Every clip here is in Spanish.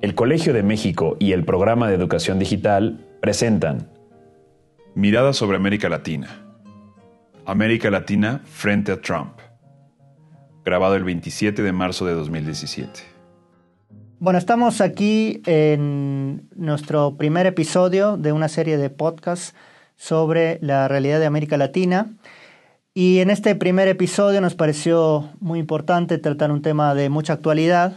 El Colegio de México y el Programa de Educación Digital presentan Mirada sobre América Latina. América Latina frente a Trump. Grabado el 27 de marzo de 2017. Bueno, estamos aquí en nuestro primer episodio de una serie de podcasts sobre la realidad de América Latina. Y en este primer episodio nos pareció muy importante tratar un tema de mucha actualidad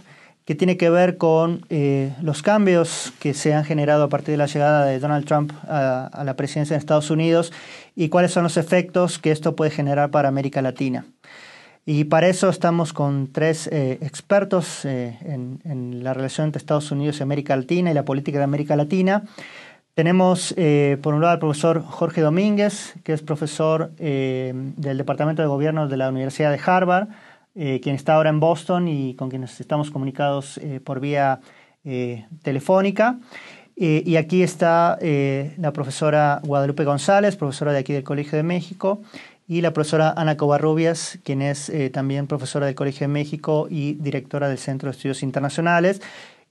que tiene que ver con eh, los cambios que se han generado a partir de la llegada de Donald Trump a, la presidencia de Estados Unidos y cuáles son los efectos que esto puede generar para América Latina. Y para eso estamos con tres eh, expertos eh, en, la relación entre Estados Unidos y América Latina y la política de América Latina. Tenemos por un lado al profesor Jorge Domínguez, que es profesor del Departamento de Gobierno de la Universidad de Harvard, eh, quien está ahora en Boston y con quienes estamos comunicados eh, por vía eh, telefónica. y aquí está la profesora Guadalupe González, profesora de aquí del Colegio de México, y la profesora Ana Covarrubias, quien es también profesora del Colegio de México y directora del Centro de Estudios Internacionales.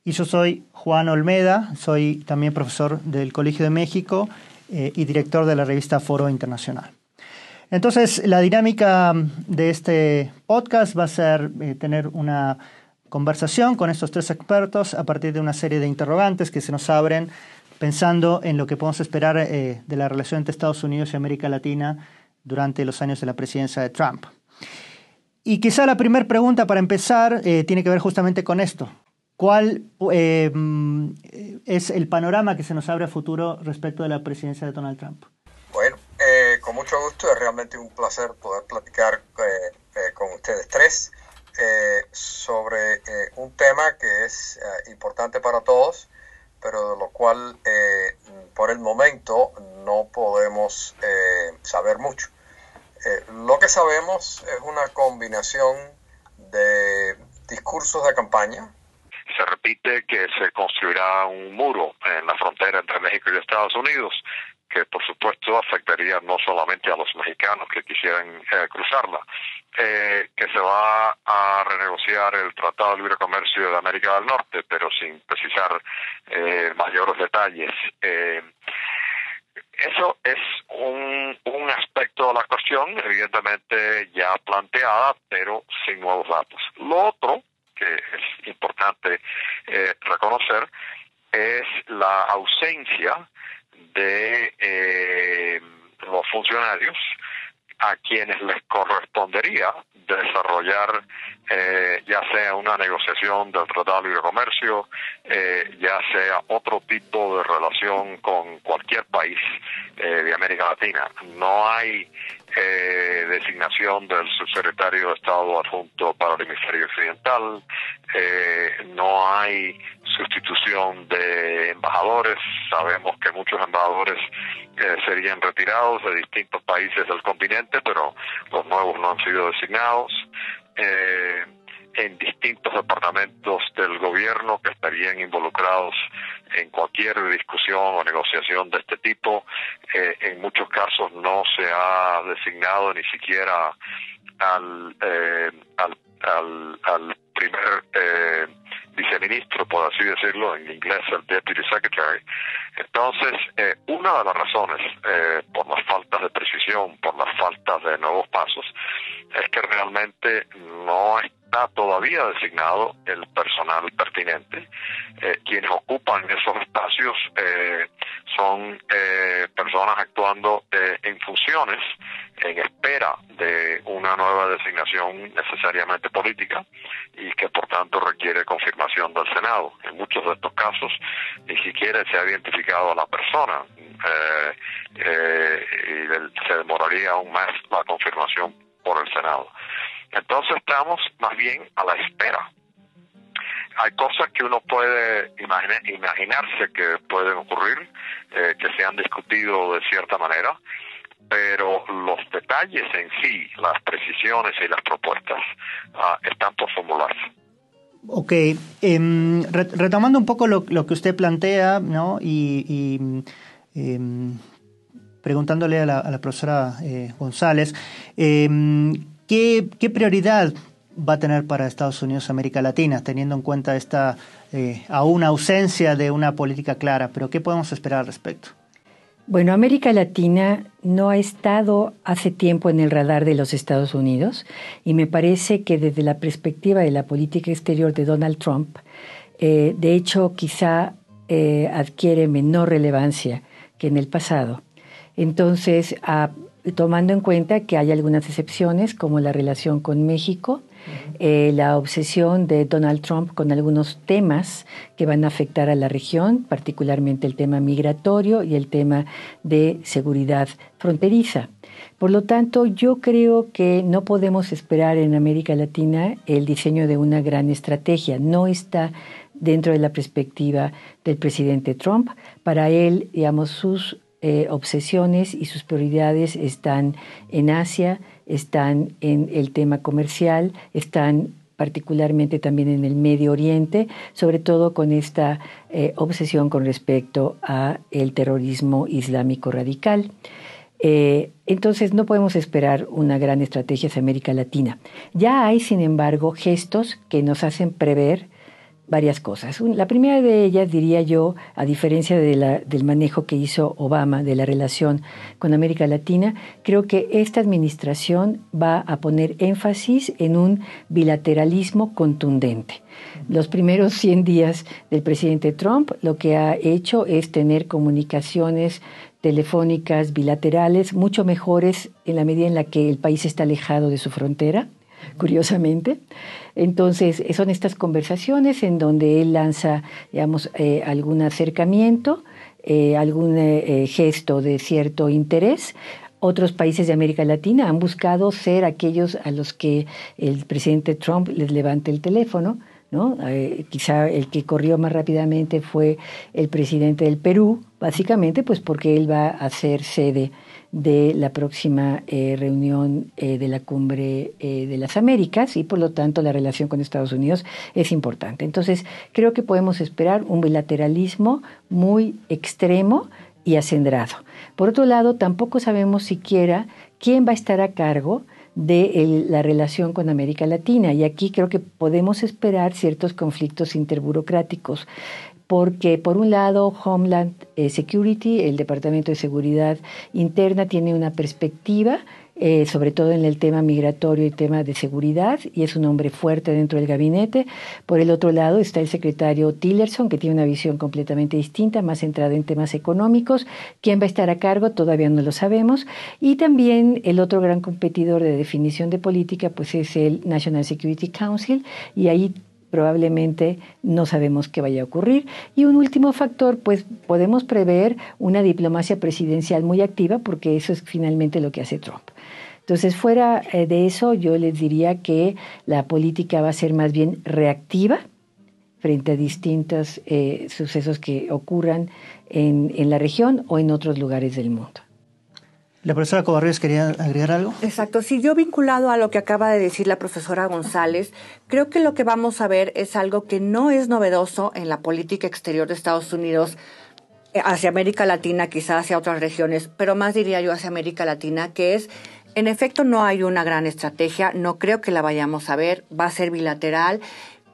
Y yo soy Juan Olmeda, soy también profesor del Colegio de México y director de la revista Foro Internacional. Entonces, la dinámica de este podcast va a ser eh, tener una conversación con estos tres expertos a partir de una serie de interrogantes que se nos abren pensando en lo que podemos esperar eh, de la relación entre Estados Unidos y América Latina durante los años de la presidencia de Trump. Y quizá la primera pregunta para empezar eh, tiene que ver justamente con esto. ¿Cuál es el panorama que se nos abre a futuro respecto de la presidencia de Donald Trump? Bueno, eh, con mucho gusto, es realmente un placer poder platicar eh, eh, con ustedes tres sobre un tema que es importante para todos, pero de lo cual por el momento no podemos saber mucho. lo que sabemos es una combinación de discursos de campaña, se repite que se construirá un muro en la frontera entre México y Estados Unidos que por supuesto afectaría no solamente a los mexicanos que quisieran eh, cruzarla, eh, que se va a renegociar el Tratado de Libre Comercio de América del Norte, pero sin precisar eh, mayores detalles. eso es un, aspecto de la cuestión, evidentemente ya planteada, pero sin nuevos datos. Lo otro, importante reconocer, es la ausencia de eh, los funcionarios a quienes les correspondería desarrollar eh, ya sea una negociación del Tratado de Libre Comercio, eh, ya sea otro tipo de relación con cualquier país de América Latina. No hay designación del subsecretario de Estado adjunto para el hemisferio occidental, no hay sustitución de embajadores. Sabemos que muchos embajadores eh, serían retirados de distintos países del continente, pero los nuevos no han sido designados. Eh, en distintos departamentos del gobierno que estarían involucrados en cualquier discusión o negociación de este tipo. Eh, en muchos casos no se ha designado ni siquiera al, al, al, al primer eh, viceministro, por así decirlo, en inglés el Deputy Secretary. Entonces, eh, una de las razones eh, por las faltas de precisión, por las faltas de nuevos pasos, es que realmente no todavía designado el personal pertinente. Eh, quienes ocupan esos espacios son personas actuando en funciones en espera de una nueva designación necesariamente política y que por tanto requiere confirmación del Senado. En muchos de estos casos ni siquiera se ha identificado a la persona eh, eh, y se demoraría aún más la confirmación por el Senado. Entonces estamos más bien a la espera. Hay cosas que uno puede imaginarse que pueden ocurrir, eh, que se han discutido de cierta manera, pero los detalles en sí, las precisiones y las propuestas ah, están por formularse. Ok, em, retomando un poco lo, que usted plantea, ¿no? Y, em, preguntándole a la, profesora eh, González, ¿qué, prioridad va a tener para Estados Unidos América Latina, teniendo en cuenta esta eh, aún ausencia de una política clara? Pero ¿qué podemos esperar al respecto? Bueno, América Latina no ha estado hace tiempo en el radar de los Estados Unidos y me parece que desde la perspectiva de la política exterior de Donald Trump, eh, de hecho quizá eh, adquiere menor relevancia que en el pasado. Entonces, tomando en cuenta que hay algunas excepciones, como la relación con México, eh, la obsesión de Donald Trump con algunos temas que van a afectar a la región, particularmente el tema migratorio y el tema de seguridad fronteriza. Por lo tanto, yo creo que no podemos esperar en América Latina el diseño de una gran estrategia. No está dentro de la perspectiva del presidente Trump. Para él, digamos, sus eh, obsesiones y sus prioridades están en Asia, están en el tema comercial, están particularmente también en el Medio Oriente, sobre todo con esta eh, obsesión con respecto a el terrorismo islámico radical. Eh, entonces no podemos esperar una gran estrategia hacia América Latina. Ya hay, sin embargo, gestos que nos hacen prever varias cosas. La primera de ellas, diría yo, a diferencia del manejo que hizo Obama de la relación con América Latina, creo que esta administración va a poner énfasis en un bilateralismo contundente. Los primeros 100 días del presidente Trump lo que ha hecho es tener comunicaciones telefónicas bilaterales mucho mejores en la medida en la que el país está alejado de su frontera curiosamente. Entonces, son estas conversaciones en donde él lanza, digamos, eh, algún acercamiento, eh, algún eh, gesto de cierto interés. Otros países de América Latina han buscado ser aquellos a los que el presidente Trump les levante el teléfono. ¿no? quizá el que corrió más rápidamente fue el presidente del Perú, básicamente pues porque él va a ser sede de la próxima eh, reunión eh, de la cumbre eh, de las Américas y por lo tanto la relación con Estados Unidos es importante. Entonces creo que podemos esperar un bilateralismo muy extremo y acendrado. Por otro lado, tampoco sabemos siquiera quién va a estar a cargo de la relación con América Latina. Y aquí creo que podemos esperar ciertos conflictos interburocráticos porque por un lado Homeland eh, Security, el Departamento de Seguridad Interna, tiene una perspectiva, eh, sobre todo en el tema migratorio y tema de seguridad, y es un hombre fuerte dentro del gabinete. Por el otro lado está el secretario Tillerson, que tiene una visión completamente distinta, más centrada en temas económicos. ¿Quién va a estar a cargo? Todavía no lo sabemos. Y también el otro gran competidor de definición de política, pues es el National Security Council, y ahí probablemente no sabemos qué vaya a ocurrir. Y un último factor, pues podemos prever una diplomacia presidencial muy activa porque eso es finalmente lo que hace Trump. Entonces, fuera eh, de eso, yo les diría que la política va a ser más bien reactiva frente a distintos eh, sucesos que ocurran en la región o en otros lugares del mundo. La profesora Cobarrios quería agregar algo. Exacto. Si yo vinculado a lo que acaba de decir la profesora González, creo que lo que vamos a ver es algo que no es novedoso en la política exterior de Estados Unidos eh, hacia América Latina, quizás hacia otras regiones, pero más diría yo hacia América Latina, que es, en efecto, no hay una gran estrategia, no creo que la vayamos a ver, va a ser bilateral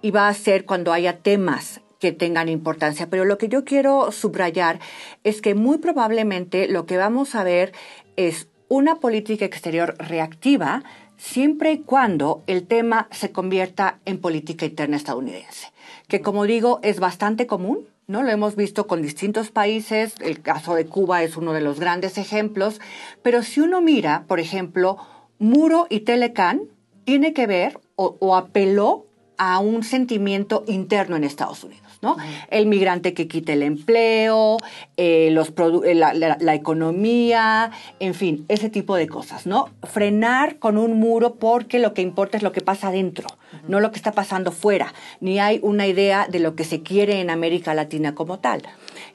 y va a ser cuando haya temas que tengan importancia. Pero lo que yo quiero subrayar es que muy probablemente lo que vamos a ver es una política exterior reactiva siempre y cuando el tema se convierta en política interna estadounidense, que como digo es bastante común, ¿no? Lo hemos visto con distintos países, el caso de Cuba es uno de los grandes ejemplos, pero si uno mira, por ejemplo, Muro y Telecán, tiene que ver o, o apeló a un sentimiento interno en Estados Unidos. ¿No? El migrante que quite el empleo, eh, los eh, la, economía, en fin, ese tipo de cosas, ¿no? Frenar con un muro porque lo que importa es lo que pasa adentro, no lo que está pasando fuera, ni hay una idea de lo que se quiere en América Latina como tal.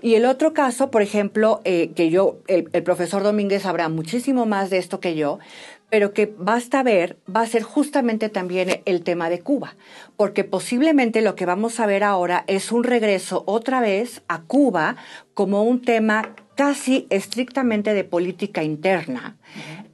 Y el otro caso, por ejemplo, eh, que yo, el, el profesor Domínguez sabrá muchísimo más de esto que yo, pero que basta ver va a ser justamente también el tema de Cuba, porque posiblemente lo que vamos a ver ahora es un regreso otra vez a Cuba como un tema casi estrictamente de política interna,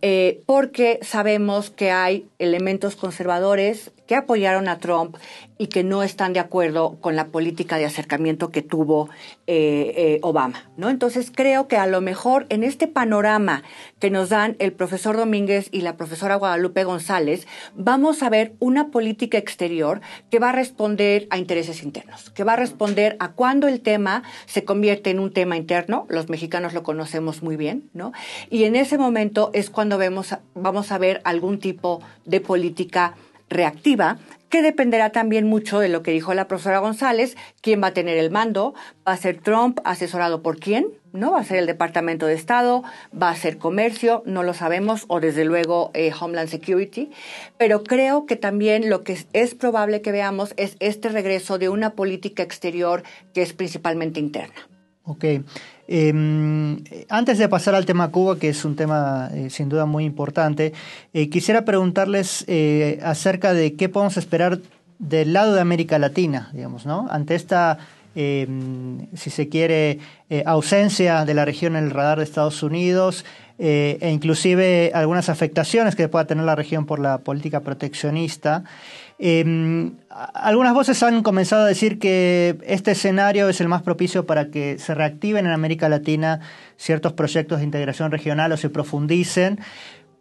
eh, porque sabemos que hay elementos conservadores que apoyaron a Trump y que no están de acuerdo con la política de acercamiento que tuvo eh, eh, Obama. ¿no? Entonces creo que a lo mejor en este panorama que nos dan el profesor Domínguez y la profesora Guadalupe González, vamos a ver una política exterior que va a responder a intereses internos, que va a responder a cuando el tema se convierte en un tema interno, los mexicanos lo conocemos muy bien, ¿no? Y en ese momento es cuando vemos, vamos a ver algún tipo de política reactiva, que dependerá también mucho de lo que dijo la profesora González, quién va a tener el mando, va a ser Trump asesorado por quién, ¿no? Va a ser el Departamento de Estado, va a ser comercio, no lo sabemos, o desde luego eh, Homeland Security, pero creo que también lo que es probable que veamos es este regreso de una política exterior que es principalmente interna. Ok. Em, antes de pasar al tema Cuba, que es un tema eh, sin duda muy importante, eh, quisiera preguntarles eh, acerca de qué podemos esperar del lado de América Latina, digamos, ¿no? Ante esta, em, si se quiere, ausencia de la región en el radar de Estados Unidos e inclusive algunas afectaciones que pueda tener la región por la política proteccionista. Eh, algunas voces han comenzado a decir que este escenario es el más propicio para que se reactiven en América Latina ciertos proyectos de integración regional o se profundicen.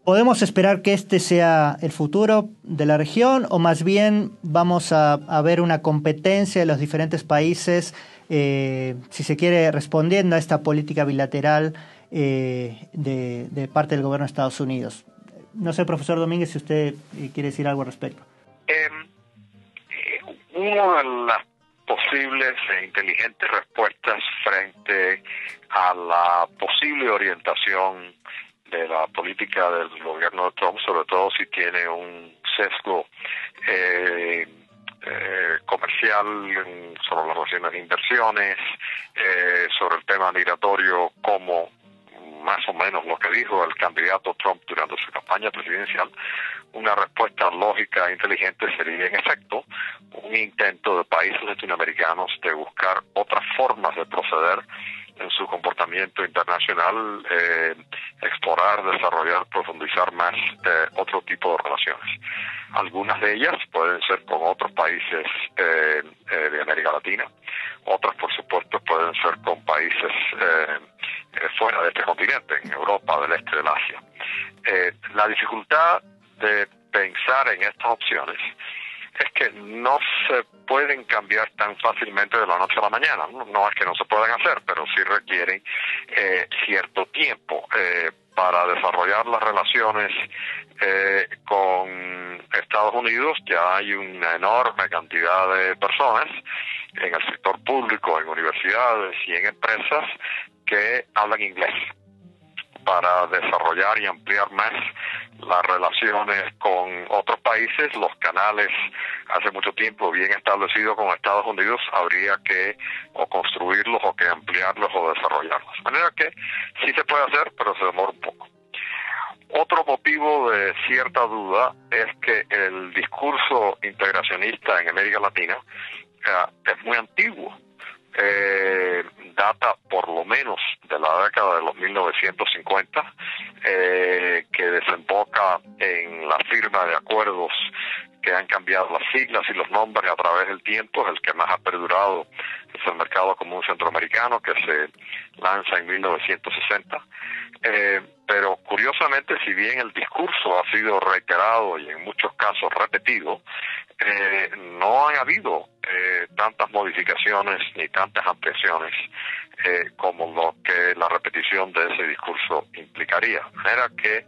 ¿Podemos esperar que este sea el futuro de la región o más bien vamos a, ver una competencia de los diferentes países, eh, si se quiere, respondiendo a esta política bilateral eh, de, parte del gobierno de Estados Unidos? No sé, profesor Domínguez, si usted eh, quiere decir algo al respecto. Em, una de las posibles e inteligentes respuestas frente a la posible orientación de la política del gobierno de Trump, sobre todo si tiene un sesgo eh, eh, comercial sobre las relaciones de inversiones, eh, sobre el tema migratorio, como más o menos lo que dijo el candidato Trump durante su campaña presidencial, una respuesta lógica e inteligente sería en efecto un intento de países latinoamericanos de buscar otras formas de proceder en su comportamiento internacional, eh, explorar, desarrollar, profundizar más eh, otro tipo de relaciones. Algunas de ellas pueden ser con otros países eh, de América Latina, otras por supuesto pueden ser con países fuera de este continente, en Europa, del este del Asia. la dificultad de pensar en estas opciones es que no se pueden cambiar tan fácilmente de la noche a la mañana. No, es que no se puedan hacer, pero sí requieren eh, cierto tiempo eh, para desarrollar las relaciones eh, con Estados Unidos. Ya hay una enorme cantidad de personas en el sector público, en universidades y en empresas que hablan inglés para desarrollar y ampliar más las relaciones con otros países, los canales hace mucho tiempo bien establecidos con Estados Unidos, habría que o construirlos o que ampliarlos o desarrollarlos. De manera que sí se puede hacer, pero se demora un poco. Otro motivo de cierta duda es que el discurso integracionista en América Latina eh, es muy antiguo. Eh, data por lo menos de la década de los 1950, eh, que desemboca en la firma de acuerdos que han cambiado las siglas y los nombres a través del tiempo, el que más ha perdurado es el Mercado Común Centroamericano, que se lanza en 1960. Eh, pero curiosamente, si bien el discurso ha sido reiterado y en muchos casos repetido, eh, no han habido eh, tantas modificaciones ni tantas ampliaciones eh, como lo que la repetición de ese discurso implicaría. De manera que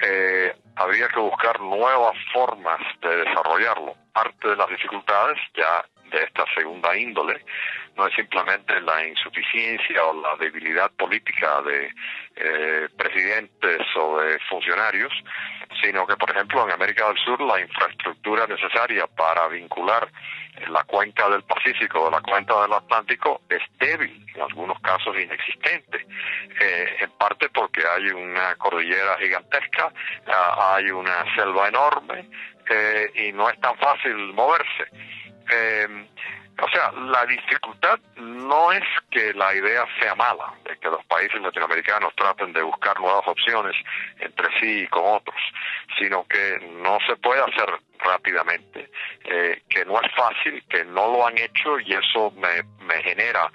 eh, habría que buscar nuevas formas de desarrollarlo. Parte de las dificultades ya de esta segunda índole no es simplemente la insuficiencia o la debilidad política de eh, presidentes o de funcionarios, sino que, por ejemplo, en América del Sur la infraestructura necesaria para vincular la cuenca del Pacífico o la cuenca del Atlántico es débil, en algunos casos inexistente, eh, en parte porque hay una cordillera gigantesca, ah, hay una selva enorme eh, y no es tan fácil moverse. Eh, O sea, la dificultad no es que la idea sea mala, de que los países latinoamericanos traten de buscar nuevas opciones entre sí y con otros, sino que no se puede hacer rápidamente, eh, que no es fácil, que no lo han hecho y eso me, me genera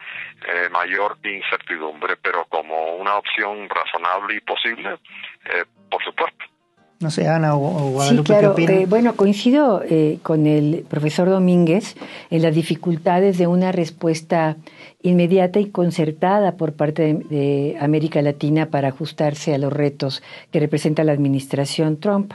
eh, mayor incertidumbre, pero como una opción razonable y posible, eh, por supuesto. No sé, Ana o, Guadalupe, sí, claro. Eh, bueno, coincido eh, con el profesor Domínguez en las dificultades de una respuesta inmediata y concertada por parte de, América Latina para ajustarse a los retos que representa la administración Trump.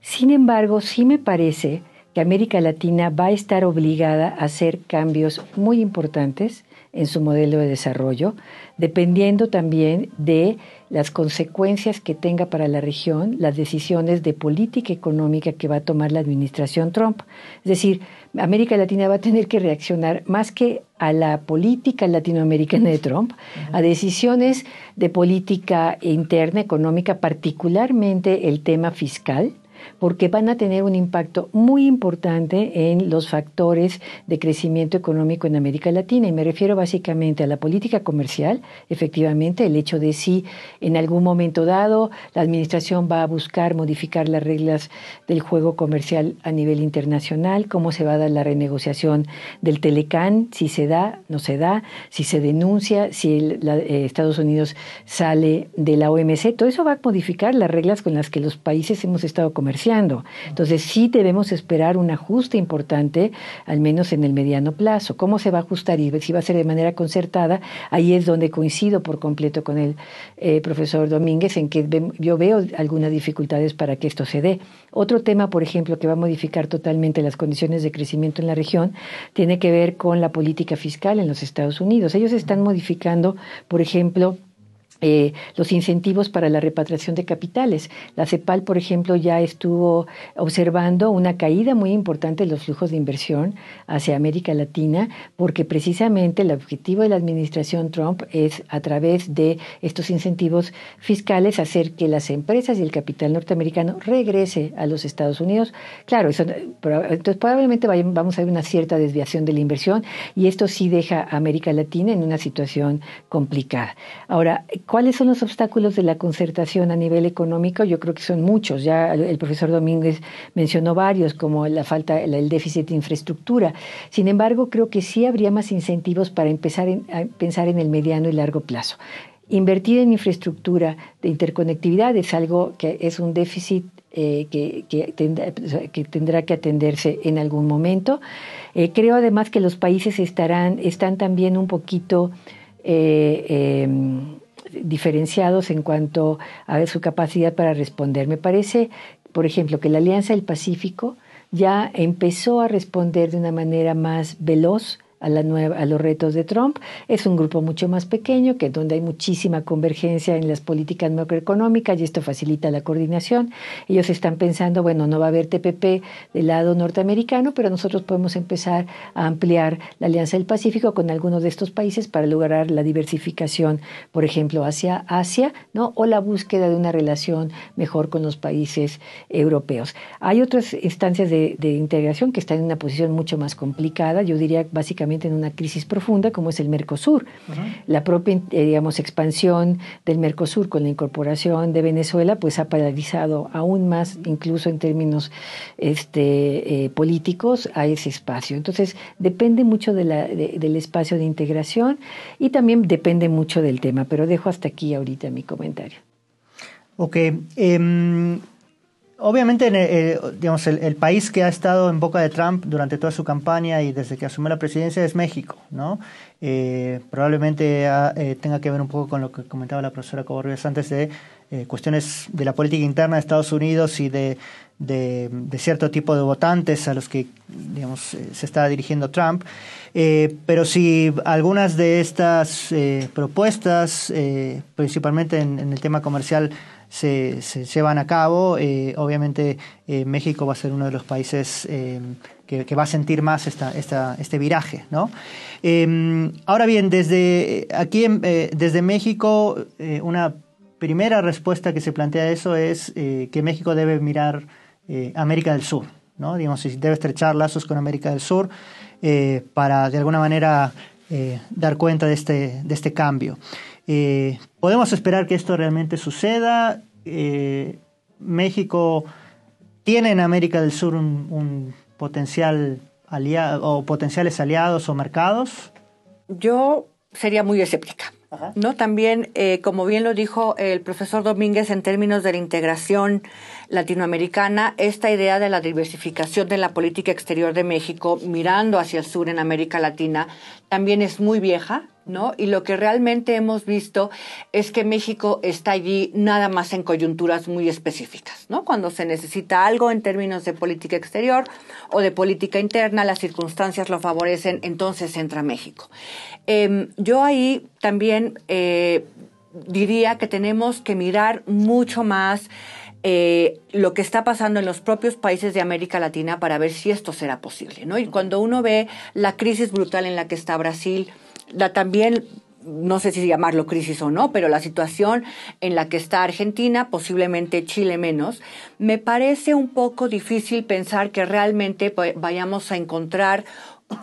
Sin embargo, sí me parece que América Latina va a estar obligada a hacer cambios muy importantes en su modelo de desarrollo, dependiendo también de las consecuencias que tenga para la región las decisiones de política económica que va a tomar la administración Trump. Es decir, América Latina va a tener que reaccionar más que a la política latinoamericana de Trump, a decisiones de política interna económica, particularmente el tema fiscal, porque van a tener un impacto muy importante en los factores de crecimiento económico en América Latina. Y me refiero básicamente a la política comercial, efectivamente, el hecho de si en algún momento dado la Administración va a buscar modificar las reglas del juego comercial a nivel internacional, cómo se va a dar la renegociación del Telecán, si se da, no se da, si se denuncia, si eh, Estados Unidos sale de la OMC, todo eso va a modificar las reglas con las que los países hemos estado comerciando entonces sí debemos esperar un ajuste importante, al menos en el mediano plazo. ¿Cómo se va a ajustar y si va a ser de manera concertada? Ahí es donde coincido por completo con el eh, profesor Domínguez en que yo veo algunas dificultades para que esto se dé. Otro tema, por ejemplo, que va a modificar totalmente las condiciones de crecimiento en la región, tiene que ver con la política fiscal en los Estados Unidos. Ellos están modificando, por ejemplo, eh, los incentivos para la repatriación de capitales. La CEPAL, por ejemplo, ya estuvo observando una caída muy importante en los flujos de inversión hacia América Latina, porque precisamente el objetivo de la administración Trump es, a través de estos incentivos fiscales, hacer que las empresas y el capital norteamericano regrese a los Estados Unidos. Claro, eso, entonces probablemente vamos a ver una cierta desviación de la inversión y esto sí deja a América Latina en una situación complicada. Ahora, ¿Cuáles son los obstáculos de la concertación a nivel económico? Yo creo que son muchos. Ya el profesor Domínguez mencionó varios, como la falta, el déficit de infraestructura. Sin embargo, creo que sí habría más incentivos para empezar a pensar en el mediano y largo plazo. Invertir en infraestructura de interconectividad es algo que es un déficit eh, que, tendrá, que, atenderse en algún momento. Eh, creo además que los países estarán, están también un poquito eh, em, diferenciados en cuanto a su capacidad para responder. Me parece, por ejemplo, que la Alianza del Pacífico ya empezó a responder de una manera más veloz a, los retos de Trump. Es un grupo mucho más pequeño, que donde hay muchísima convergencia en las políticas macroeconómicas y esto facilita la coordinación. Ellos están pensando, bueno, no va a haber TPP del lado norteamericano, pero nosotros podemos empezar a ampliar la Alianza del Pacífico con algunos de estos países para lograr la diversificación, por ejemplo, hacia Asia, ¿no? o la búsqueda de una relación mejor con los países europeos. Hay otras instancias de, de integración que están en una posición mucho más complicada, yo diría básicamente en una crisis profunda como es el Mercosur. La propia eh, digamos, expansión del Mercosur con la incorporación de Venezuela pues ha paralizado aún más, incluso en términos este, eh, políticos, a ese espacio. Entonces depende mucho de la, del espacio de integración y también depende mucho del tema, pero dejo hasta aquí ahorita mi comentario. Ok. Em, Obviamente, eh, digamos, el, país que ha estado en boca de Trump durante toda su campaña y desde que asumió la presidencia es México, ¿no? Eh, probablemente ah, eh, tenga que ver un poco con lo que comentaba la profesora Coborrios antes de cuestiones de la política interna de Estados Unidos y de, cierto tipo de votantes a los que, digamos, se está dirigiendo Trump. pero si algunas de estas propuestas, principalmente en el tema comercial, se, llevan a cabo, eh, obviamente eh, México va a ser uno de los países eh, que, va a sentir más esta, esta, este viraje. ¿no? ahora bien, desde aquí, desde México, una primera respuesta que se plantea a eso es que México debe mirar América del Sur. ¿no? Digamos, debe estrechar lazos con América del Sur para de alguna manera eh, dar cuenta de este, de este cambio. Eh, ¿Podemos esperar que esto realmente suceda? México tiene en América del Sur un, potencial aliado o potenciales aliados o mercados. Yo sería muy escéptica. ¿no? También, eh, como bien lo dijo el profesor Domínguez en términos de la integración latinoamericana, esta idea de la diversificación de la política exterior de México mirando hacia el sur en América Latina también es muy vieja, ¿no? Y lo que realmente hemos visto es que México está allí nada más en coyunturas muy específicas, ¿no? Cuando se necesita algo en términos de política exterior o de política interna, las circunstancias lo favorecen, entonces entra México. Em, yo ahí también eh, diría que tenemos que mirar mucho más eh, lo que está pasando en los propios países de América Latina para ver si esto será posible. Y cuando uno ve la crisis brutal en la que está Brasil, la también no sé si llamarlo crisis o no, pero la situación en la que está Argentina, posiblemente Chile menos, me parece un poco difícil pensar que realmente vayamos a encontrar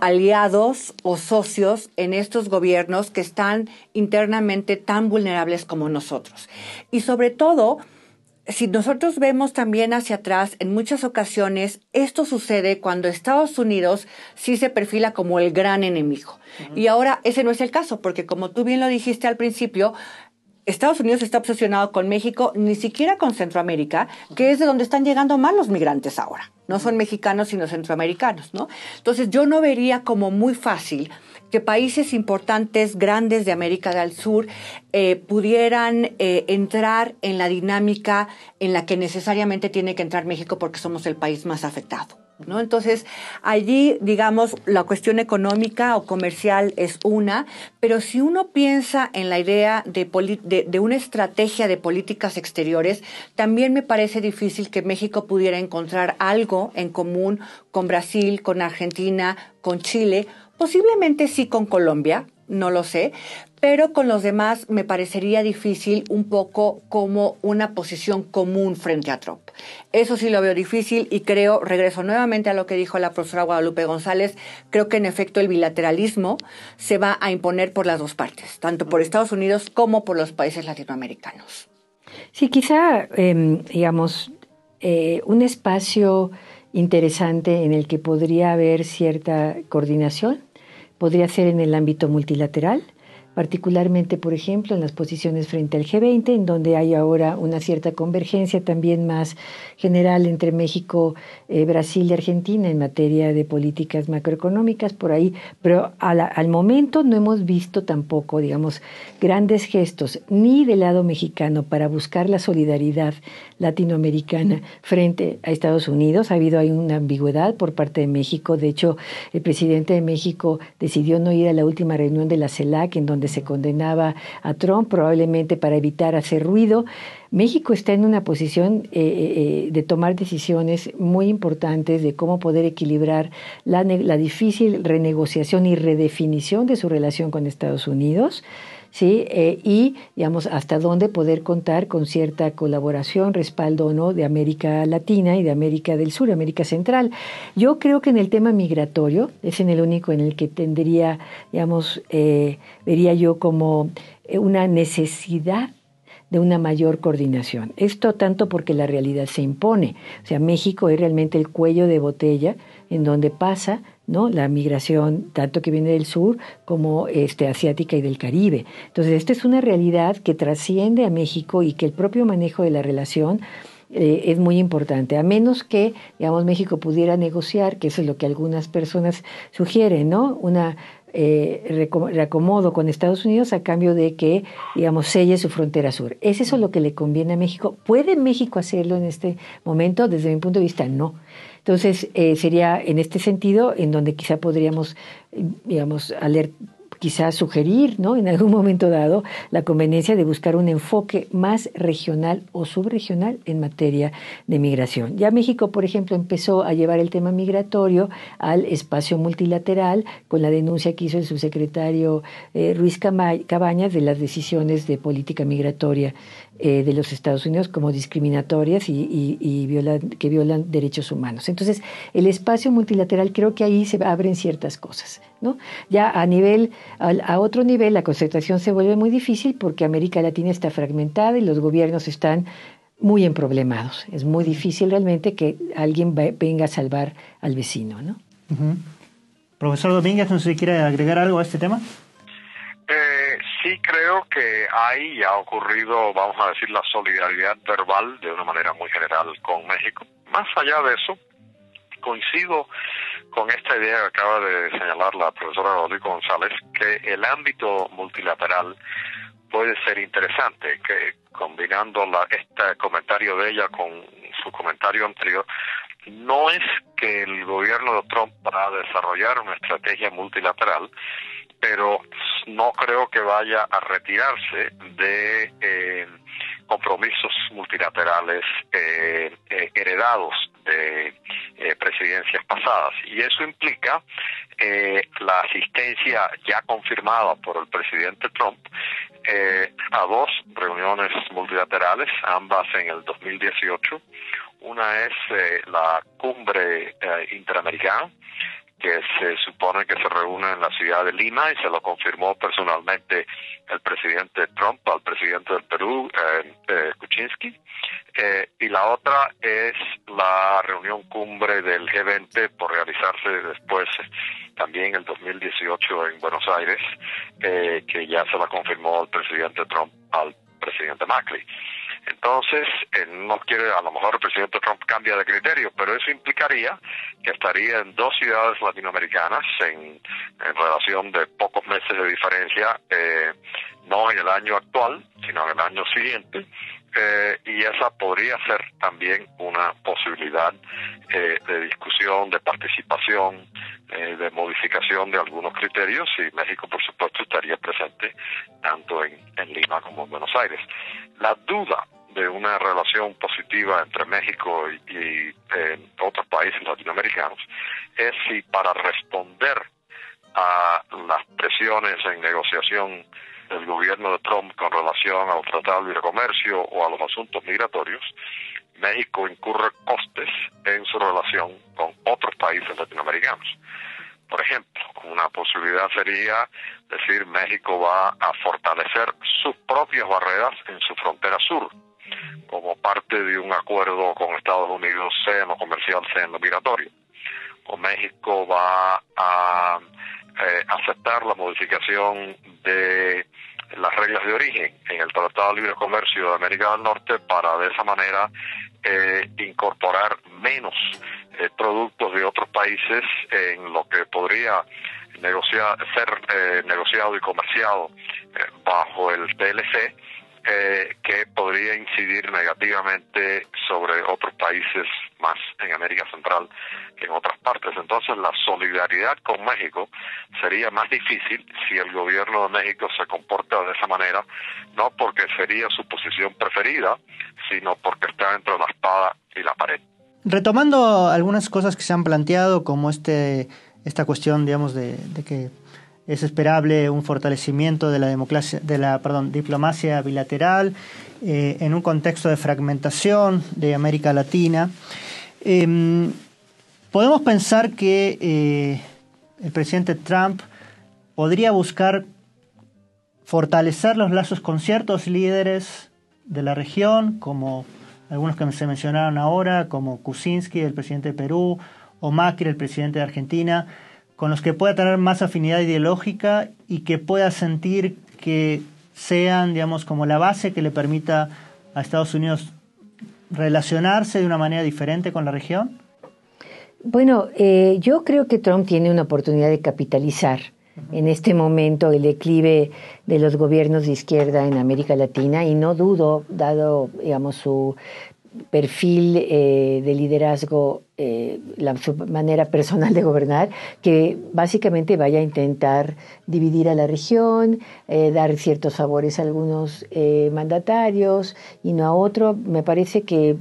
aliados o socios en estos gobiernos que están internamente tan vulnerables como nosotros. Y sobre todo, si nosotros vemos también hacia atrás, en muchas ocasiones esto sucede cuando Estados Unidos sí se perfila como el gran enemigo. Y ahora ese no es el caso, porque como tú bien lo dijiste al principio, Estados Unidos está obsesionado con México, ni siquiera con Centroamérica, que es de donde están llegando más los migrantes ahora. No son mexicanos, sino centroamericanos, ¿no? Entonces yo no vería como muy fácil que países importantes, grandes de América del Sur, eh, pudieran eh, entrar en la dinámica en la que necesariamente tiene que entrar México porque somos el país más afectado. ¿No? Entonces, allí, digamos, la cuestión económica o comercial es una, pero si uno piensa en la idea de, de, una estrategia de políticas exteriores, también me parece difícil que México pudiera encontrar algo en común con Brasil, con Argentina, con Chile, Posiblemente sí con Colombia, no lo sé, pero con los demás me parecería difícil un poco como una posición común frente a Trump. Eso sí lo veo difícil y creo, regreso nuevamente a lo que dijo la profesora Guadalupe González, creo que en efecto el bilateralismo se va a imponer por las dos partes, tanto por Estados Unidos como por los países latinoamericanos. Sí, quizá, em, digamos, eh, un espacio interesante en el que podría haber cierta coordinación podría ser en el ámbito multilateral, particularmente, por ejemplo, en las posiciones frente al G20, en donde hay ahora una cierta convergencia también más general entre México, eh, Brasil y Argentina en materia de políticas macroeconómicas, por ahí, pero al momento no hemos visto tampoco, digamos, grandes gestos ni del lado mexicano para buscar la solidaridad latinoamericana frente a Estados Unidos. Ha habido ahí una ambigüedad por parte de México. De hecho, el presidente de México decidió no ir a la última reunión de la CELAC, en donde se condenaba a Trump, probablemente para evitar hacer ruido. México está en una posición eh, eh, eh, de tomar decisiones muy importantes de cómo poder equilibrar la, la difícil renegociación y redefinición de su relación con Estados Unidos. ¿Sí? y, digamos, hasta dónde poder contar con cierta colaboración, respaldo o no de América Latina y de América del Sur, América Central. Yo creo que en el tema migratorio es en el único en el que tendría, digamos, vería yo como una necesidad de una mayor coordinación. Esto tanto porque la realidad se impone. O sea, México es realmente el cuello de botella en donde pasa ¿no? la migración tanto que viene del sur como este, asiática y del Caribe. Entonces, esta es una realidad que trasciende a México y que el propio manejo de la relación eh, es muy importante, a menos que, digamos, México pudiera negociar, que eso es lo que algunas personas sugieren, ¿no? Una eh, reacomodo con Estados Unidos a cambio de que, digamos, selle su frontera sur. ¿Es eso lo que le conviene a México? ¿Puede México hacerlo en este momento? Desde mi punto de vista, no. Entonces, eh, sería en este sentido en donde quizá podríamos, digamos, alertar quizás sugerir, ¿no? En algún momento dado, la conveniencia de buscar un enfoque más regional o subregional en materia de migración. Ya México, por ejemplo, empezó a llevar el tema migratorio al espacio multilateral con la denuncia que hizo el subsecretario eh, Ruiz Cabañas de las decisiones de política migratoria eh, de los Estados Unidos como discriminatorias y, que violan derechos humanos. Entonces, el espacio multilateral creo que ahí se abren ciertas cosas. ¿no? Ya a nivel, a, otro nivel, la concentración se vuelve muy difícil porque América Latina está fragmentada y los gobiernos están muy emproblemados. Es muy difícil realmente que alguien venga a salvar al vecino. ¿no? Profesor Domínguez, no sé si quiere agregar algo a este tema. Eh, sí creo que hay ha ocurrido, vamos a decir, la solidaridad verbal de una manera muy general con México. Más allá de eso, coincido con esta idea que acaba de señalar la profesora Rodrigo González, que el ámbito multilateral puede ser interesante, que combinando la, este comentario de ella con su comentario anterior, no es que el gobierno de Trump va a desarrollar una estrategia multilateral, pero no creo que vaya a retirarse de eh, compromisos multilaterales eh, eh, heredados de presidencias pasadas. Y eso implica la asistencia ya confirmada por el presidente Trump a dos reuniones multilaterales, ambas en el 2018. Una es la cumbre interamericana que se supone que se reúne en la ciudad de Lima y se lo confirmó personalmente el presidente Trump al presidente del Perú, eh, eh Kuczynski. Eh, y la otra es la reunión cumbre del G20 por realizarse después también el 2018 en Buenos Aires, eh, que ya se la confirmó el presidente Trump al presidente Macri. Entonces, no quiere, a lo mejor el presidente Trump cambia de criterio, pero eso implicaría que estaría en dos ciudades latinoamericanas en, relación de pocos meses de diferencia, eh, no en el año actual, sino en el año siguiente, eh, y esa podría ser también una posibilidad de discusión, de participación, de modificación de algunos criterios y México por supuesto estaría presente tanto en, en Lima como en Buenos Aires. La duda de una relación positiva entre México y, otros países latinoamericanos es si para responder a las presiones en negociación del gobierno de Trump con relación al Tratado de Libre Comercio o a los asuntos migratorios, México incurre costes en su relación con otros países latinoamericanos. Por ejemplo, una posibilidad sería decir México va a fortalecer sus propias barreras en su frontera sur, como parte de un acuerdo con Estados Unidos, sea lo comercial, sea lo migratorio. O México va a eh, aceptar la modificación de las reglas de origen en el Tratado de Libre Comercio de América del Norte para de esa manera eh, incorporar menos eh, productos de otros países en lo que podría negociar, ser negociado y comerciado bajo el TLC eh, que podría incidir negativamente sobre otros países más en América Central que en otras partes. Entonces la solidaridad con México sería más difícil si el gobierno de México se comporta de esa manera, no porque sería su posición preferida, sino porque está entre la espada y la pared. Retomando algunas cosas que se han planteado, como este esta cuestión, digamos, de que es esperable un fortalecimiento de la, democracia, de la diplomacia bilateral eh, en un contexto de fragmentación de América Latina. Em, podemos pensar que eh, el presidente Trump podría buscar fortalecer los lazos con ciertos líderes de la región, como algunos que se mencionaron ahora, como Kuczynski, el presidente de Perú, o Macri, el presidente de Argentina, con los que pueda tener más afinidad ideológica y que pueda sentir que sean, digamos, como la base que le permita a Estados Unidos relacionarse de una manera diferente con la región? Bueno, eh, yo creo que Trump tiene una oportunidad de capitalizar en este momento el declive de los gobiernos de izquierda en América Latina y no dudo, dado digamos su perfil eh, de liderazgo, eh, la, su manera personal de gobernar, que básicamente vaya a intentar dividir a la región, eh, dar ciertos favores a algunos mandatarios y no a otro. Me parece que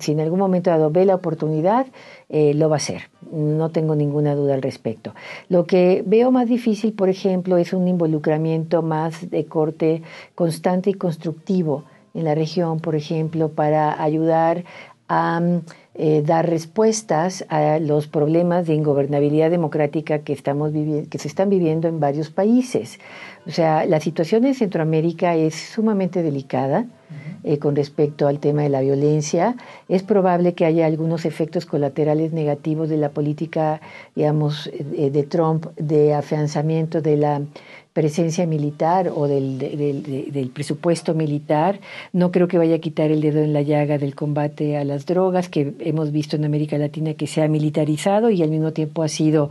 si en algún momento dado ve la oportunidad, lo va a hacer. No tengo ninguna duda al respecto. Lo que veo más difícil, por ejemplo, es un involucramiento más de corte constante y constructivo en la región, por ejemplo, para ayudar a eh, dar respuestas a los problemas de ingobernabilidad democrática que, estamos que se están viviendo en varios países. O sea, la situación en Centroamérica es sumamente delicada. Eh, con respecto al tema de la violencia. Es probable que haya algunos efectos colaterales negativos de la política, digamos, eh, de Trump de afianzamiento de la presencia militar o del, del, presupuesto militar. No creo que vaya a quitar el dedo en la llaga del combate a las drogas, que hemos visto en América Latina que se ha militarizado y al mismo tiempo ha sido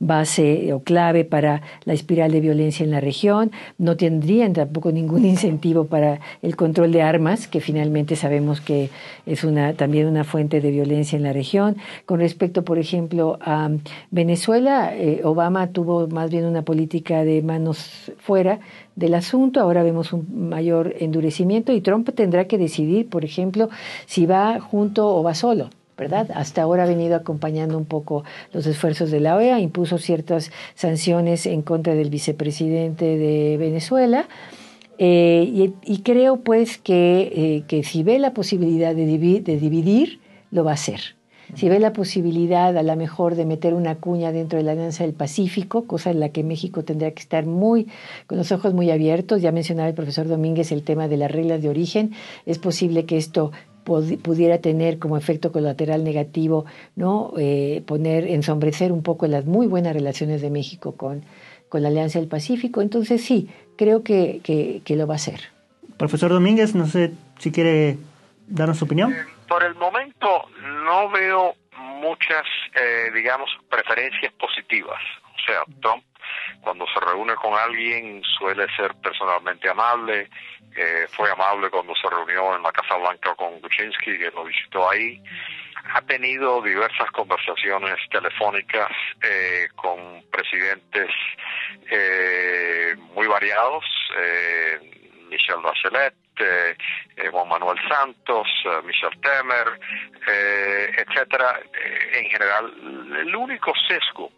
base o clave para la espiral de violencia en la región. No tendrían tampoco ningún incentivo para el control de armas, que finalmente sabemos que es una, también una fuente de violencia en la región. Con respecto, por ejemplo, a Venezuela, eh, Obama tuvo más bien una política de manos fuera del asunto. Ahora vemos un mayor endurecimiento y Trump tendrá que decidir, por ejemplo, si va junto o va solo. ¿verdad? Hasta ahora ha venido acompañando un poco los esfuerzos de la OEA, impuso ciertas sanciones en contra del vicepresidente de Venezuela. Eh, y, creo pues que, eh, que, si ve la posibilidad de, de dividir, lo va a hacer. Si ve la posibilidad a lo mejor de meter una cuña dentro de la Alianza del Pacífico, cosa en la que México tendría que estar muy con los ojos muy abiertos, ya mencionaba el profesor Domínguez el tema de las reglas de origen, es posible que esto pudiera tener como efecto colateral negativo, ¿no? Eh, poner, ensombrecer un poco las muy buenas relaciones de México con, con la Alianza del Pacífico. Entonces sí, creo que, que, lo va a hacer. Profesor Domínguez, no sé si quiere darnos su opinión. Eh, por el momento no veo muchas, eh, digamos, preferencias positivas. O sea, Trump cuando se reúne con alguien suele ser personalmente amable, fue amable cuando se reunió en la Casa Blanca con Kuczynski, que lo visitó ahí. Ha tenido diversas conversaciones telefónicas eh, con presidentes eh, muy variados, eh, Michel Bachelet, eh, Juan Manuel Santos, Michel Temer, etcétera. en general, el único sesgo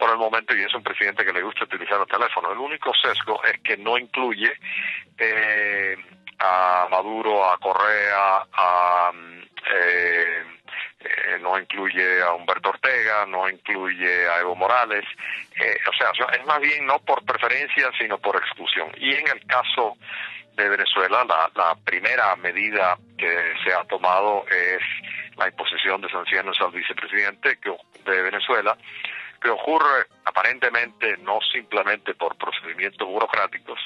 por el momento y es un presidente que le gusta utilizar el teléfono. El único sesgo es que no incluye eh, a Maduro, a Correa, a, eh, eh, no incluye a Humberto Ortega, no incluye a Evo Morales. o sea, es más bien no por preferencia, sino por exclusión. Y en el caso de Venezuela, la, la primera medida que se ha tomado es la imposición de sanciones al vicepresidente de Venezuela que ocurre aparentemente no simplemente por procedimientos burocráticos,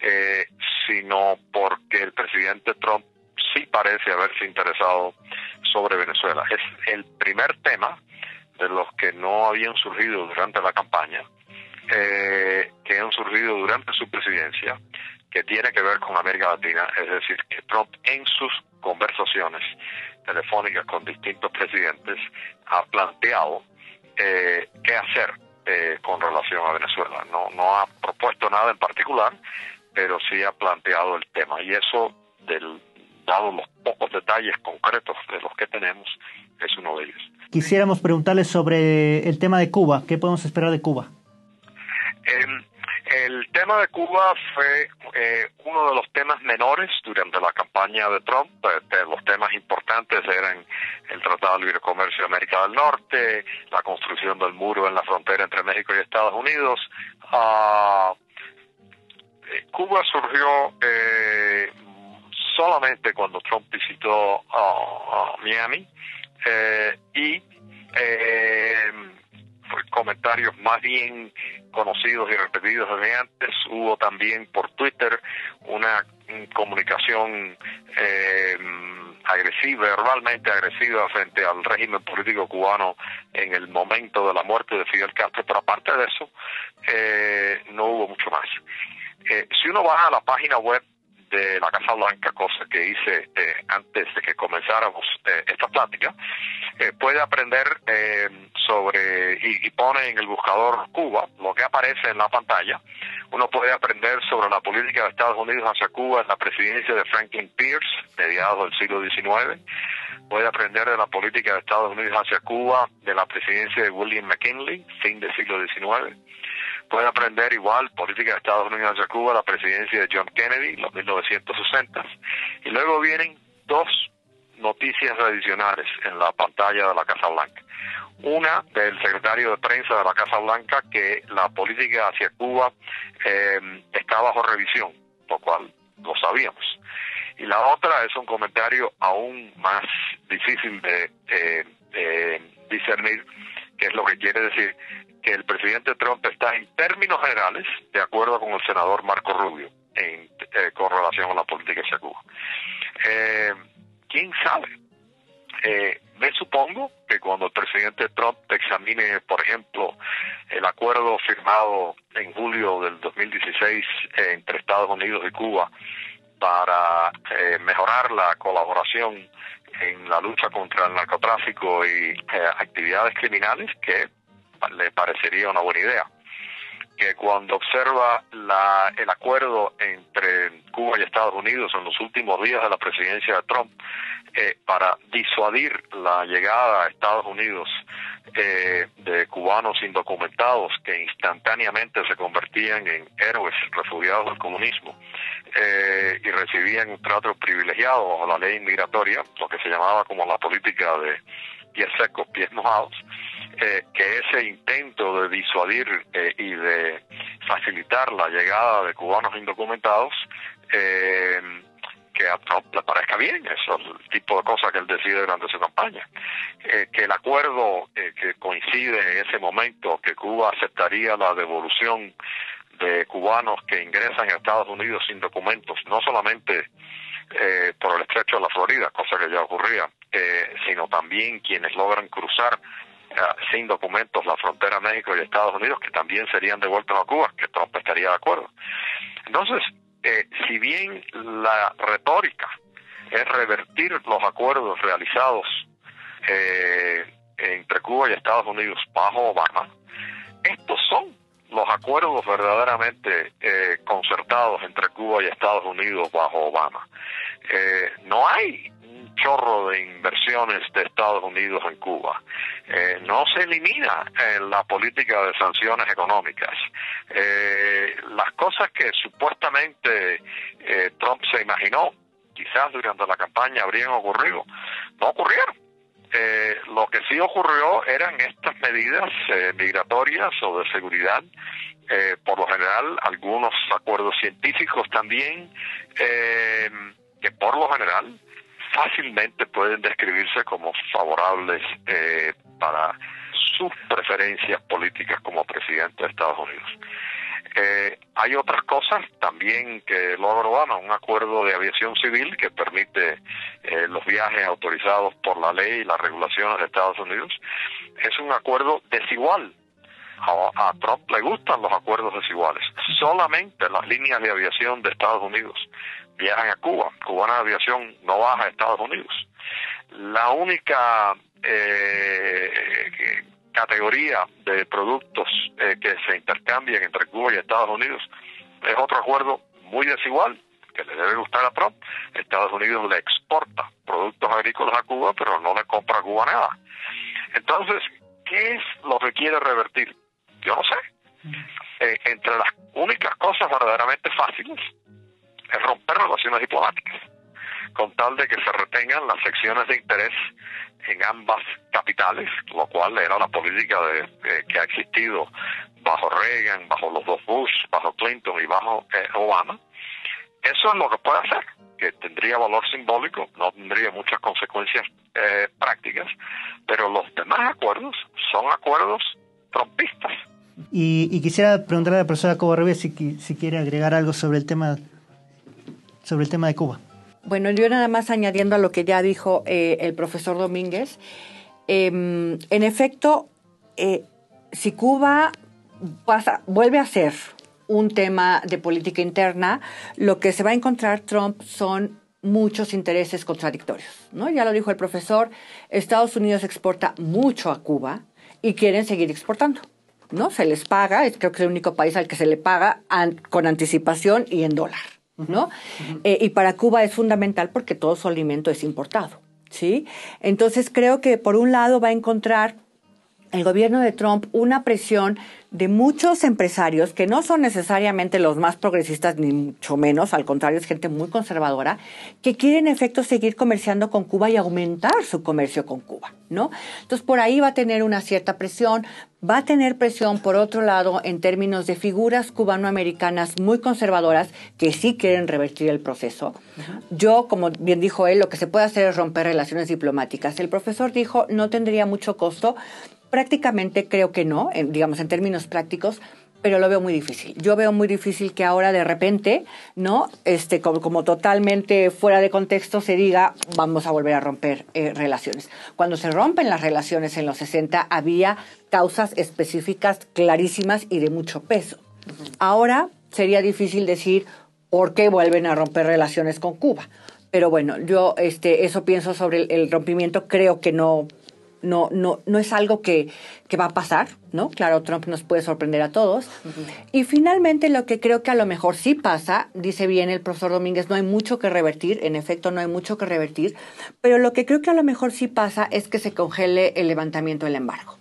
eh, sino porque el presidente Trump sí parece haberse interesado sobre Venezuela. Es el primer tema de los que no habían surgido durante la campaña, eh, que han surgido durante su presidencia, que tiene que ver con América Latina, es decir, que Trump en sus conversaciones telefónicas con distintos presidentes ha planteado eh, qué hacer eh, con relación a Venezuela. No, no ha propuesto nada en particular, pero sí ha planteado el tema. Y eso, del, dado los pocos detalles concretos de los que tenemos, es uno de ellos. Quisiéramos preguntarles sobre el tema de Cuba. ¿Qué podemos esperar de Cuba? El tema de Cuba fue eh, uno de los temas menores durante la campaña de Trump. Eh, los temas importantes eran el Tratado de Libre Comercio de América del Norte, la construcción del muro en la frontera entre México y Estados Unidos. Uh, Cuba surgió eh, solamente cuando Trump visitó Miami y comentarios más bien conocidos y repetidos desde antes. Hubo también por Twitter una comunicación eh, agresiva, verbalmente agresiva frente al régimen político cubano en el momento de la muerte de Fidel Castro, pero aparte de eso, eh, no hubo mucho más. Eh, si uno va a la página web de la Casa Blanca, cosa que hice eh, antes de que comenzáramos eh, esta plática, eh, puede aprender sobre, y, y, pone en el buscador Cuba, lo que aparece en la pantalla, uno puede aprender sobre la política de Estados Unidos hacia Cuba en la presidencia de Franklin Pierce, mediados del siglo XIX, puede aprender de la política de Estados Unidos hacia Cuba de la presidencia de William McKinley, fin del siglo XIX, puede aprender igual política de Estados Unidos hacia Cuba, la presidencia de John Kennedy, los 1960, y luego vienen dos noticias adicionales en la pantalla de la Casa Blanca. Una del secretario de prensa de la Casa Blanca que la política hacia Cuba eh, está bajo revisión, lo cual lo sabíamos. Y la otra es un comentario aún más difícil de eh, discernir, que es lo que quiere decir que el presidente Trump está en términos generales de acuerdo con el senador Marco Rubio en, eh, con relación a la política hacia Cuba. Eh, ¿Quién sabe? Eh, me supongo que cuando el presidente Trump examine, por ejemplo, el acuerdo firmado en julio del 2016 entre Estados Unidos y Cuba para eh, mejorar la colaboración en la lucha contra el narcotráfico y actividades criminales, que le parecería una buena idea. Que cuando observa la, el acuerdo entre Cuba y Estados Unidos en los últimos días de la presidencia de Trump eh, para disuadir la llegada a Estados Unidos eh, de cubanos indocumentados que instantáneamente se convertían en héroes refugiados del comunismo eh, y recibían un trato privilegiado bajo la ley inmigratoria, lo que se llamaba como la política de pies secos, pies mojados, eh, que ese intento de disuadir eh, y de facilitar la llegada de cubanos indocumentados, eh, que a Trump le parezca bien, eso es el tipo de cosas que él decide durante su campaña. que el acuerdo que coincide en ese momento, que Cuba aceptaría la devolución de cubanos que ingresan a Estados Unidos sin documentos, no solamente eh, por el estrecho de la Florida, cosa que ya ocurría, eh, sino también quienes logran cruzar eh, sin documentos la frontera México y Estados Unidos, que también serían devueltos a Cuba, que Trump estaría de acuerdo. Entonces, si bien la retórica es revertir los acuerdos realizados entre Cuba y Estados Unidos bajo Obama, estos son los acuerdos verdaderamente eh, concertados entre Cuba y Estados Unidos bajo Obama. Eh, no hay un chorro de inversiones de Estados Unidos en Cuba. Eh, no se elimina la política de sanciones económicas. las cosas que supuestamente Trump se imaginó, quizás durante la campaña habrían ocurrido, no ocurrieron eh, lo que sí ocurrió eran estas medidas eh, migratorias o de seguridad, eh, por lo general algunos acuerdos científicos también, eh, que por lo general fácilmente pueden describirse como favorables para sus preferencias políticas como presidente de Estados Unidos. Eh, hay otras cosas también que logra Obama, un acuerdo de aviación civil que permite eh, los viajes autorizados por la ley y las regulaciones de Estados Unidos. Es un acuerdo desigual. A, Trump le gustan los acuerdos desiguales. Solamente las líneas de aviación de Estados Unidos viajan a Cuba. Cubana de Aviación no baja a Estados Unidos. La única eh, categoría de productos eh, que se intercambian entre Cuba y Estados Unidos es otro acuerdo muy desigual que le debe gustar a Trump. Estados Unidos le exporta productos agrícolas a Cuba, pero no le compra a Cuba nada. Entonces, ¿qué es lo que quiere revertir? Yo no sé. De interés en ambas capitales, lo cual era la política de, que ha existido bajo Reagan, bajo los dos Bush, bajo Clinton y bajo eh, Obama. Eso es lo que puede hacer, que tendría valor simbólico, no tendría muchas consecuencias eh, prácticas, pero los demás acuerdos son acuerdos trompistas. Y, quisiera preguntarle a la profesora Covarrubias si, si quiere agregar algo sobre el tema sobre el tema de Cuba. Bueno, yo nada más añadiendo a lo que ya dijo eh, el profesor Domínguez, em, en efecto, eh, si Cuba pasa, vuelve a ser un tema de política interna, lo que se va a encontrar Trump son muchos intereses contradictorios. ¿no? Ya lo dijo el profesor, Estados Unidos exporta mucho a Cuba y quieren seguir exportando. ¿no? Se les paga, creo que es el único país al que se le paga con anticipación y en dólar. ¿No? Eh, y para Cuba es fundamental porque todo su alimento es importado, ¿sí? Entonces creo que por un lado va a encontrar el gobierno de Trump una presión de muchos empresarios que no son necesariamente los más progresistas ni mucho menos, al contrario es gente muy conservadora, que quieren en efecto seguir comerciando con Cuba y aumentar su comercio con Cuba, ¿no? Entonces por ahí va a tener una cierta presión, va a tener presión por otro lado en términos de figuras cubanoamericanas muy conservadoras que sí quieren revertir el proceso. Yo, como bien dijo él, lo que se puede hacer es romper relaciones diplomáticas. El profesor dijo no tendría mucho costo Prácticamente creo que no, digamos en términos prácticos, pero lo veo muy difícil. Yo veo muy difícil que ahora de repente, ¿no? Este, como, totalmente fuera de contexto se diga, vamos a volver a romper eh, relaciones. Cuando se rompen las relaciones en los 60 había causas específicas clarísimas y de mucho peso. Ahora sería difícil decir por qué vuelven a romper relaciones con Cuba. Pero bueno, yo este, eso pienso sobre el rompimiento, creo que no no, no, no es algo que, que, va a pasar, ¿no? Claro, Trump nos puede sorprender a todos. Y finalmente lo que creo que a lo mejor sí pasa, dice bien el profesor Domínguez, no hay mucho que revertir, en efecto no hay mucho que revertir, pero lo que creo que a lo mejor sí pasa es que se congele el levantamiento del embargo,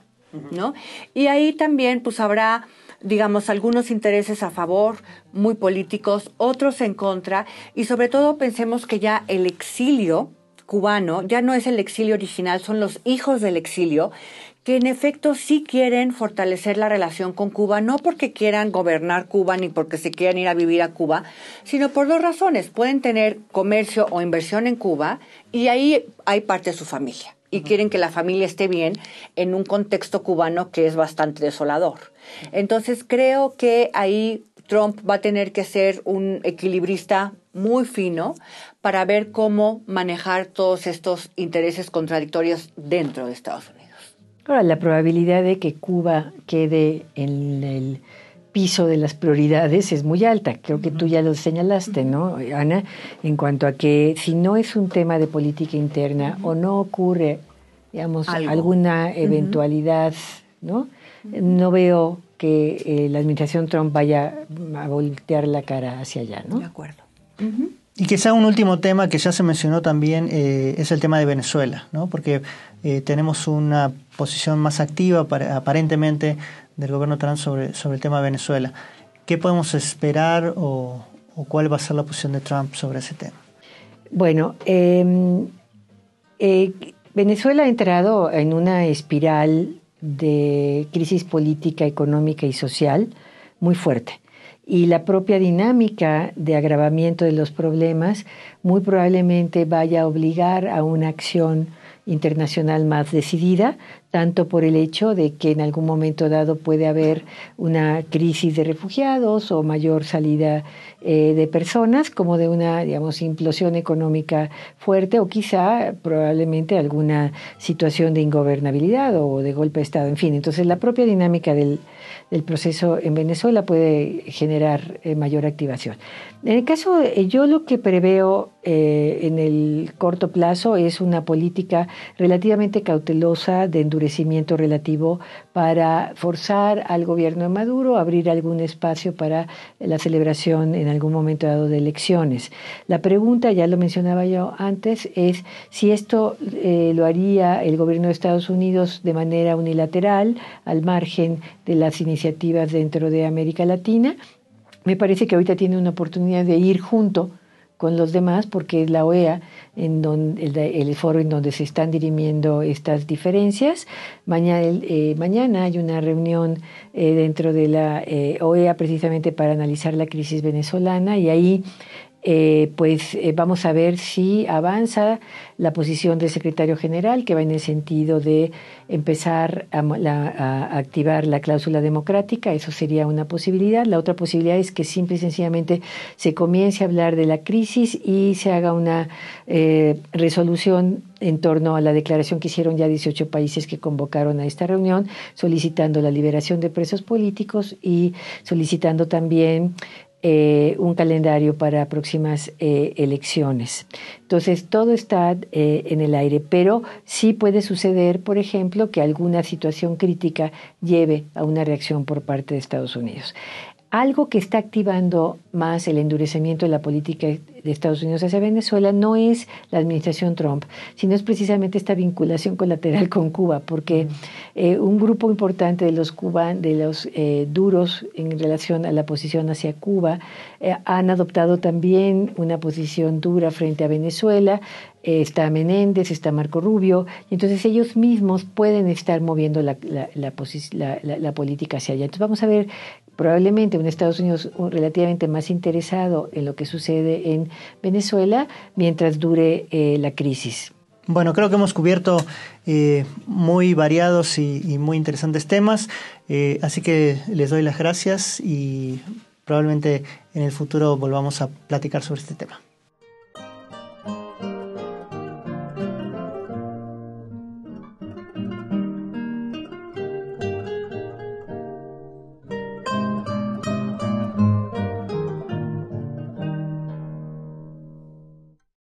¿no? Y ahí también pues habrá digamos, algunos intereses a favor, muy políticos, otros en contra, y sobre todo pensemos que ya el exilio, cubano ya no es el exilio original, son los hijos del exilio, que en efecto sí quieren fortalecer la relación con Cuba, no porque quieran gobernar Cuba ni porque se quieran ir a vivir a Cuba, sino por dos razones. Pueden tener comercio o inversión en Cuba y ahí hay parte de su familia y quieren que la familia esté bien en un contexto cubano que es bastante desolador. Entonces creo que ahí Trump va a tener que ser un equilibrista muy fino para ver cómo manejar todos estos intereses contradictorios dentro de Estados Unidos. Ahora, la probabilidad de que Cuba quede en el piso de las prioridades es muy alta. Creo que tú ya lo señalaste, ¿no, Ana? En cuanto a que si no es un tema de política interna o no ocurre, digamos, alguna eventualidad, ¿no? No veo que eh, la administración Trump vaya a voltear la cara hacia allá, ¿no? De acuerdo. Y quizá un último tema que ya se mencionó también eh, es el tema de Venezuela, ¿no? porque eh, tenemos una posición más activa aparentemente del gobierno Trump sobre, sobre el tema de Venezuela. ¿Qué podemos esperar o, cuál va a ser la posición de Trump sobre ese tema? Bueno, em, eh, Venezuela ha entrado en una espiral de crisis política, económica y social muy fuerte y la propia dinámica de agravamiento de los problemas muy probablemente vaya a obligar a una acción internacional más decidida, tanto por el hecho de que en algún momento dado puede haber una crisis de refugiados o mayor salida eh, de personas, como de una, digamos, implosión económica fuerte o quizá probablemente alguna situación de ingobernabilidad o de golpe de Estado, en fin. Entonces la propia dinámica del, del proceso en Venezuela puede generar eh, mayor activación. En el caso, eh, yo lo que preveo eh, en el corto plazo es una política relativamente cautelosa de relativo para forzar al gobierno de Maduro a abrir algún espacio para la celebración en algún momento dado de elecciones. La pregunta, ya lo mencionaba yo antes, es si esto lo haría el gobierno de Estados Unidos de manera unilateral, al margen de las iniciativas dentro de América Latina. Me parece que ahorita tiene una oportunidad de ir junto con los demás porque es la OEA en donde, el, foro en donde se están dirimiendo estas diferencias. Mañana, eh, mañana hay una reunión eh, dentro de la eh, OEA precisamente para analizar la crisis venezolana y ahí eh, pues eh, vamos a ver si avanza la posición del secretario general, que va en el sentido de empezar a, activar la cláusula democrática, eso sería una posibilidad. La otra posibilidad es que simple y sencillamente se comience a hablar de la crisis y se haga una eh, resolución en torno a la declaración que hicieron ya 18 países que convocaron a esta reunión, solicitando la liberación de presos políticos y solicitando también eh, un calendario para próximas eh, elecciones. Entonces, todo está eh, en el aire, pero sí puede suceder, por ejemplo, que alguna situación crítica lleve a una reacción por parte de Estados Unidos. Algo que está activando más el endurecimiento de la política de Estados Unidos hacia Venezuela no es la administración Trump, sino es precisamente esta vinculación colateral con Cuba, porque eh, un grupo importante de los cubanos, de los eh, duros en relación a la posición hacia Cuba, eh, han adoptado también una posición dura frente a Venezuela. está Menéndez, está Marco Rubio, y entonces ellos mismos pueden estar moviendo la, la, la política hacia allá. Entonces vamos a ver probablemente un Estados Unidos relativamente más interesado en lo que sucede en Venezuela mientras dure eh, la crisis. Bueno, creo que hemos cubierto eh, muy variados y, muy interesantes temas, eh, así que les doy las gracias y probablemente en el futuro volvamos a platicar sobre este tema.